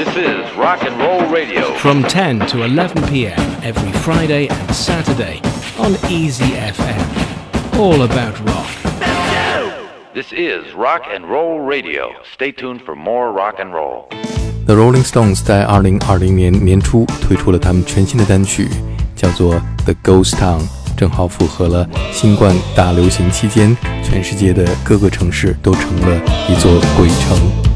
This is Rock and Roll Radio. From 10 to 11 p.m. every Friday and Saturday on Easy FM. All about rock. This is Rock and Roll Radio. Stay tuned for more rock and roll. The Rolling Stones 在2020年年初推出了他们全新的单曲，叫做《The Ghost Town》，正好符合了新冠大流行期间，全世界的各个城市都成了一座鬼城。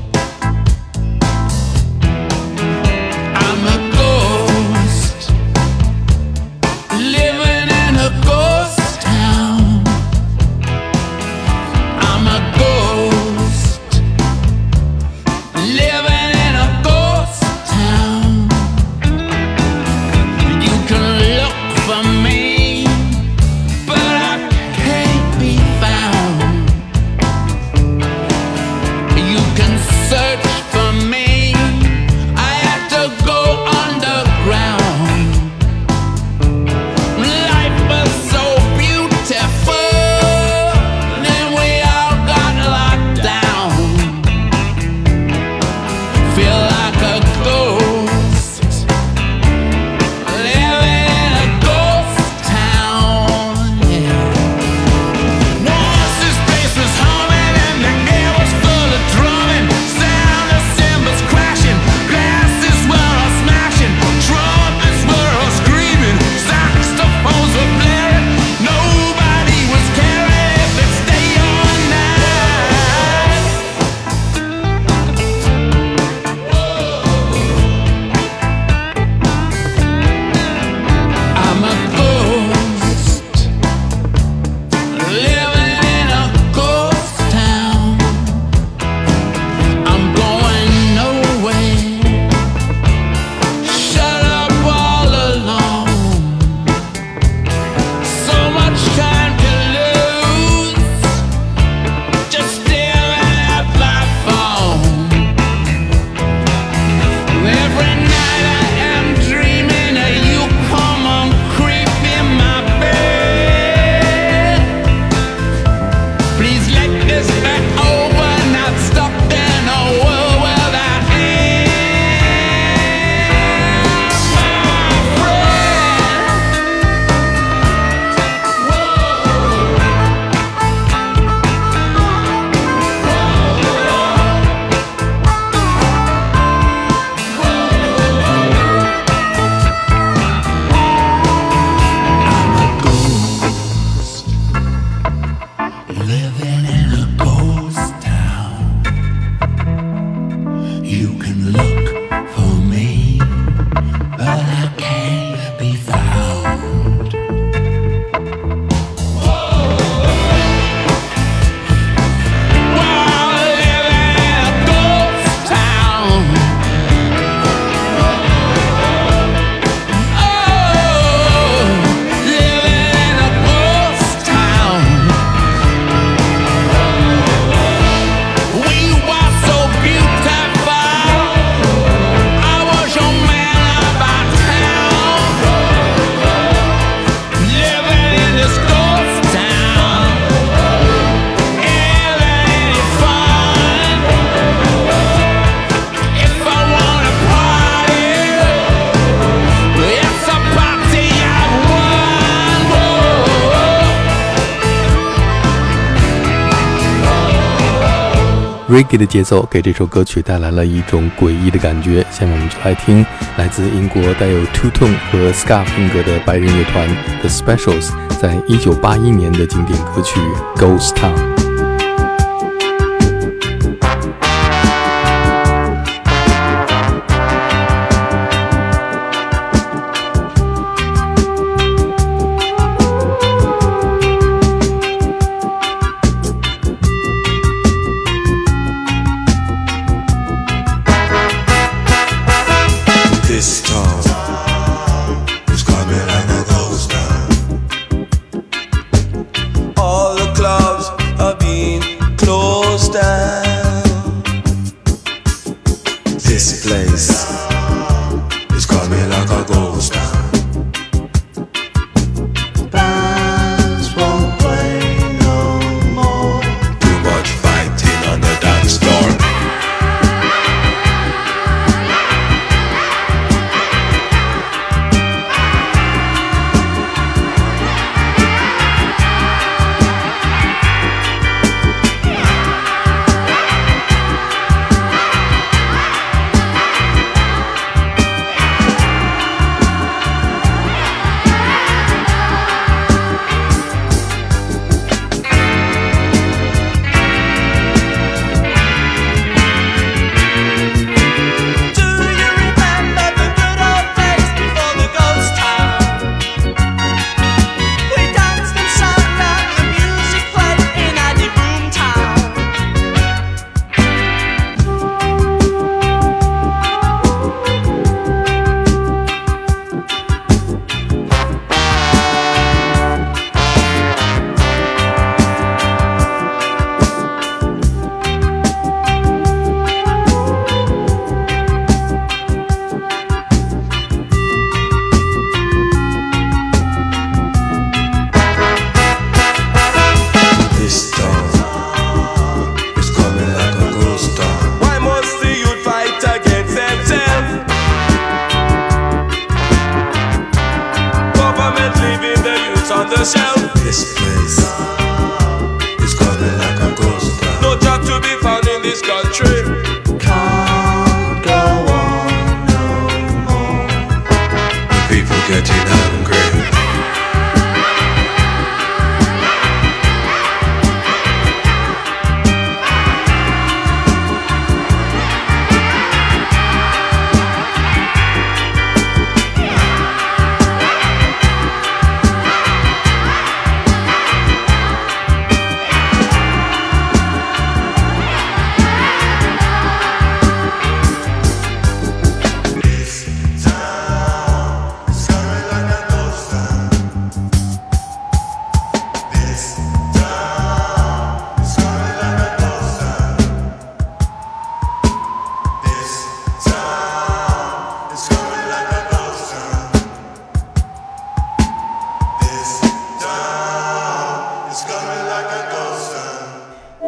Reggae 的节奏给这首歌曲带来了一种诡异的感觉。下面我们就来听来自英国带有 Two Tone 和 Ska 风格的白人乐团 The Specials 在一九八一年的经典歌曲《Ghost Town》。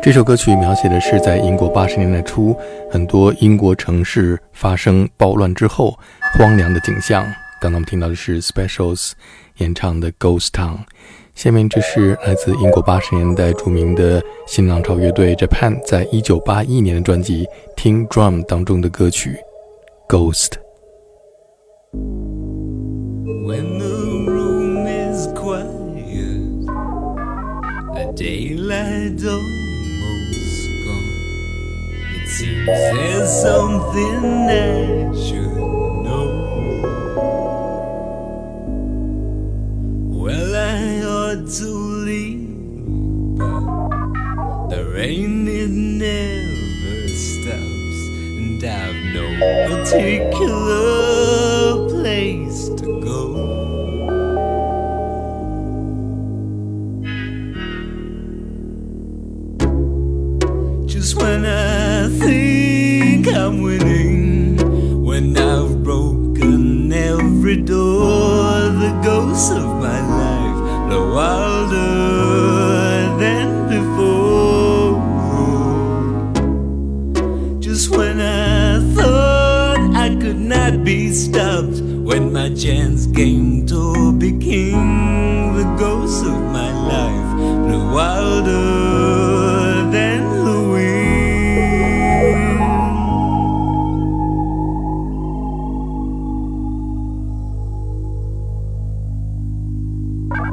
这首歌曲描写的是在英国八十年代初，很多英国城市发生暴乱之后荒凉的景象。刚刚我们听到的是 Specials 演唱的《Ghost Town》，下面这是来自英国八十年代著名的新浪潮乐队 Japan 在一九八一年的专辑《听 Drum》当中的歌曲《Ghost》。When the room is quiet, the daylight almost gone. It seems there's something I should know. Well, I ought to leave, but the rain it never stops, and I've no particular place to go. Just when I think I'm winning, when I've broken every door, the ghosts of my life blow wilder than before. Just when I thought I could not be stopped, when my chance came to be king,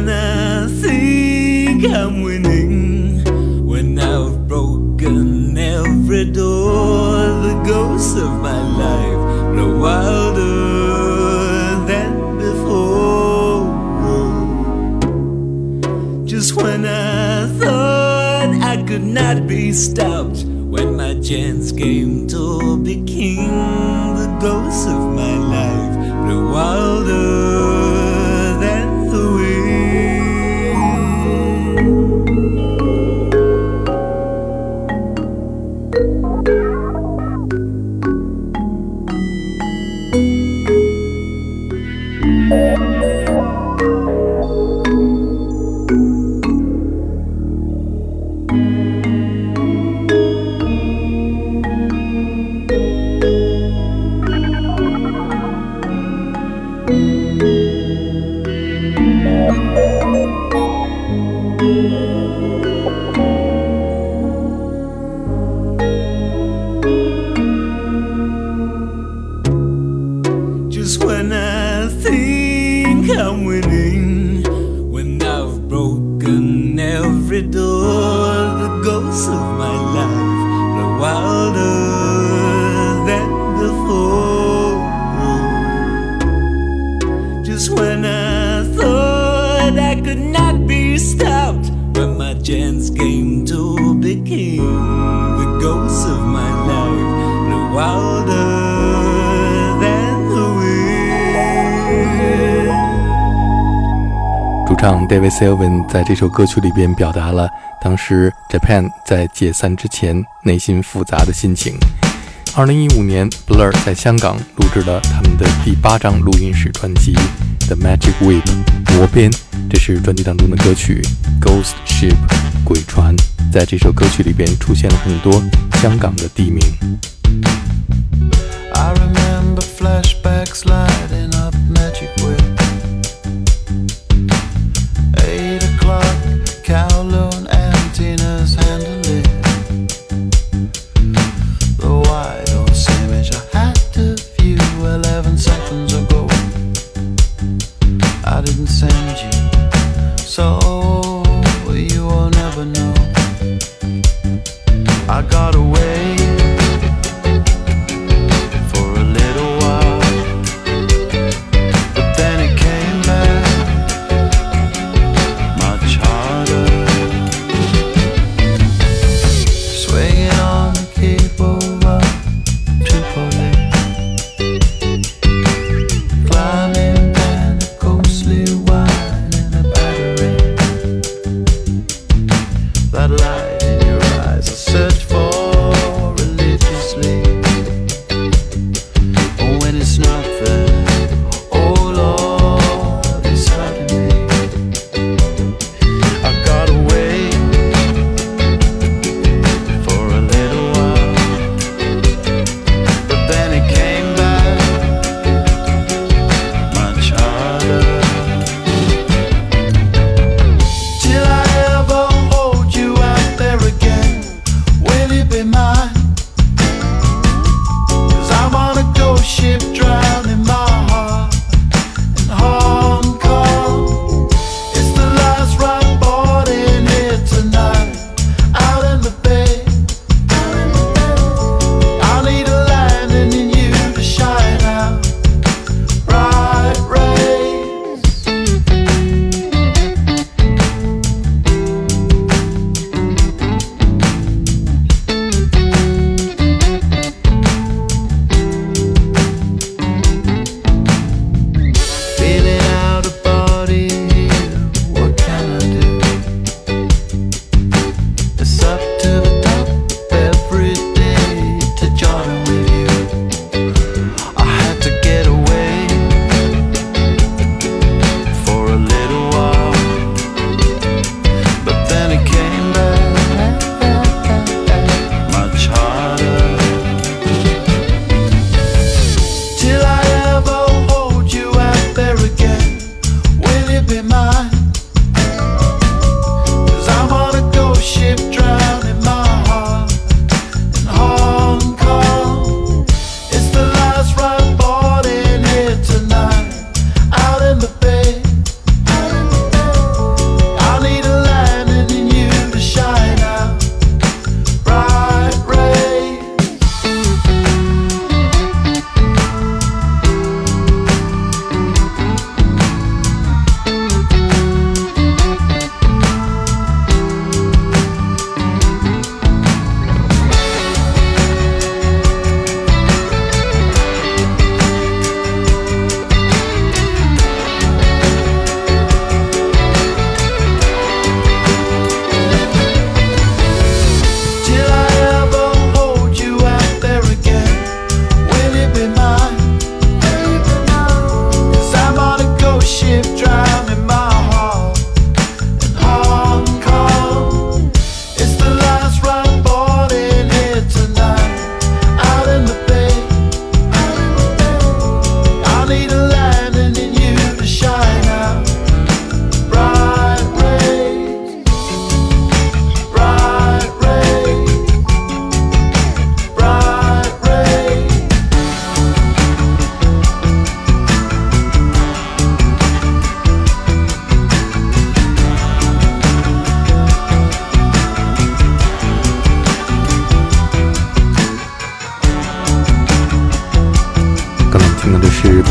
when I think I'm winning, when I've broken every door, the ghosts of my life blow wilder than before. Just when I thought I could not be stopped, when my chance came came to be king, the ghosts of my life blew wilder than the wind. 主唱 David Sylvian 在这首歌曲里边表达了当时 Japan 在解散之前内心复杂的心情。二零一五年，Blur 在香港录制了他们的第八张录音室专辑《The Magic Whip》魔鞭，这是专辑当中的歌曲《Ghost Ship》鬼船。在这首歌曲里边出现了很多香港的地名。I remember flashbacks lighting up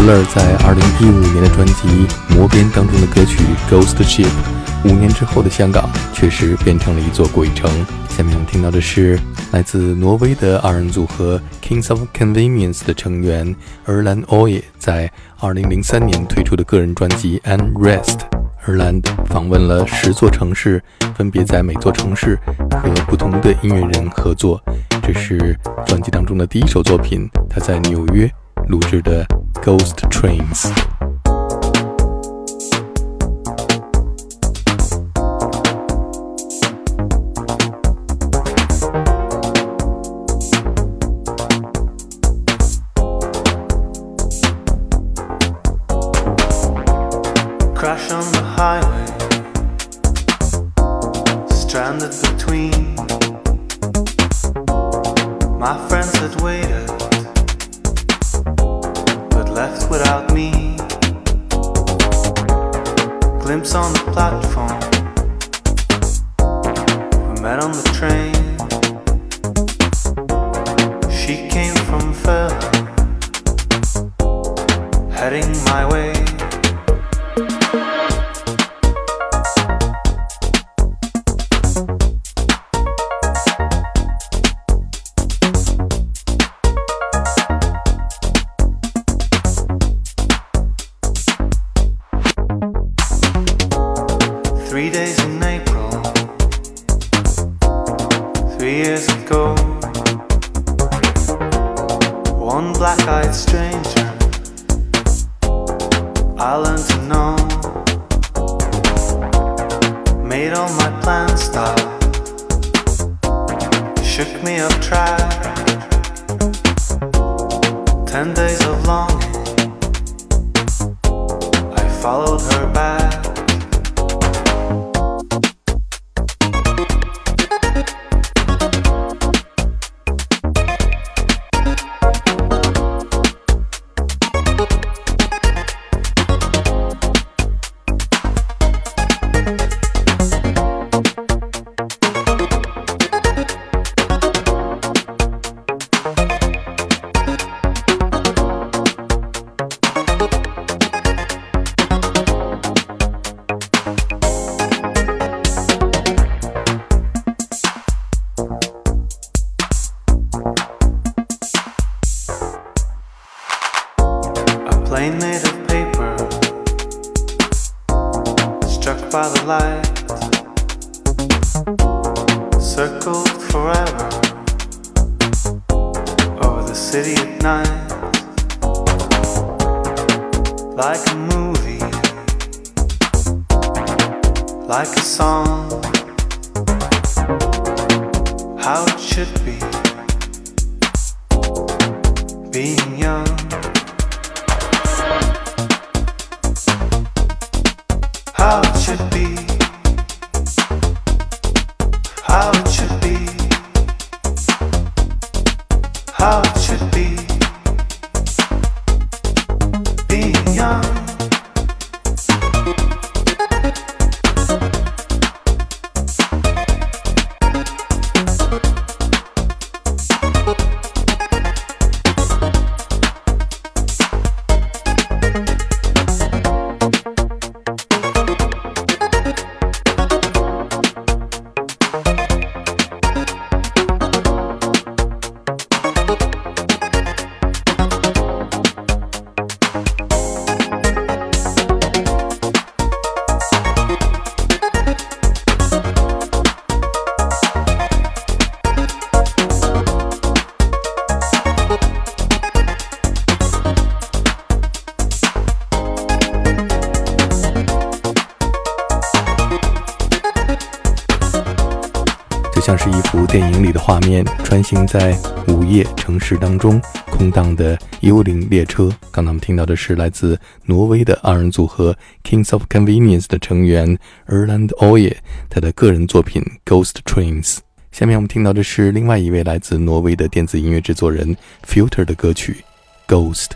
在二零一五年的专辑《魔边》当中的歌曲《Ghost Ship》，五年之后的香港确实变成了一座鬼城。下面我们听到的是来自挪威的二人组合 Kings of Convenience 的成员 Erland Oye 在二零零三年推出的个人专辑《Unrest》。Erland 访问了十座城市，分别在每座城市和不同的音乐人合作。这是专辑当中的第一首作品，他在纽约录制的。Ghost Trains. Crash on the highway, stranded between my friends had waited Glimpse on the platform. Stranger I learned to know. Made all my plans stop, shook me up track. Ten days of longing, I followed her back. How it should be, how it should be, 像是一幅电影里的画面，穿行在午夜城市当中，空荡的幽灵列车。刚才我们听到的是来自挪威的二人组合 Kings of Convenience 的成员 Erland Oye 他的个人作品 Ghost Trains。下面我们听到的是另外一位来自挪威的电子音乐制作人 Filter 的歌曲 Ghost。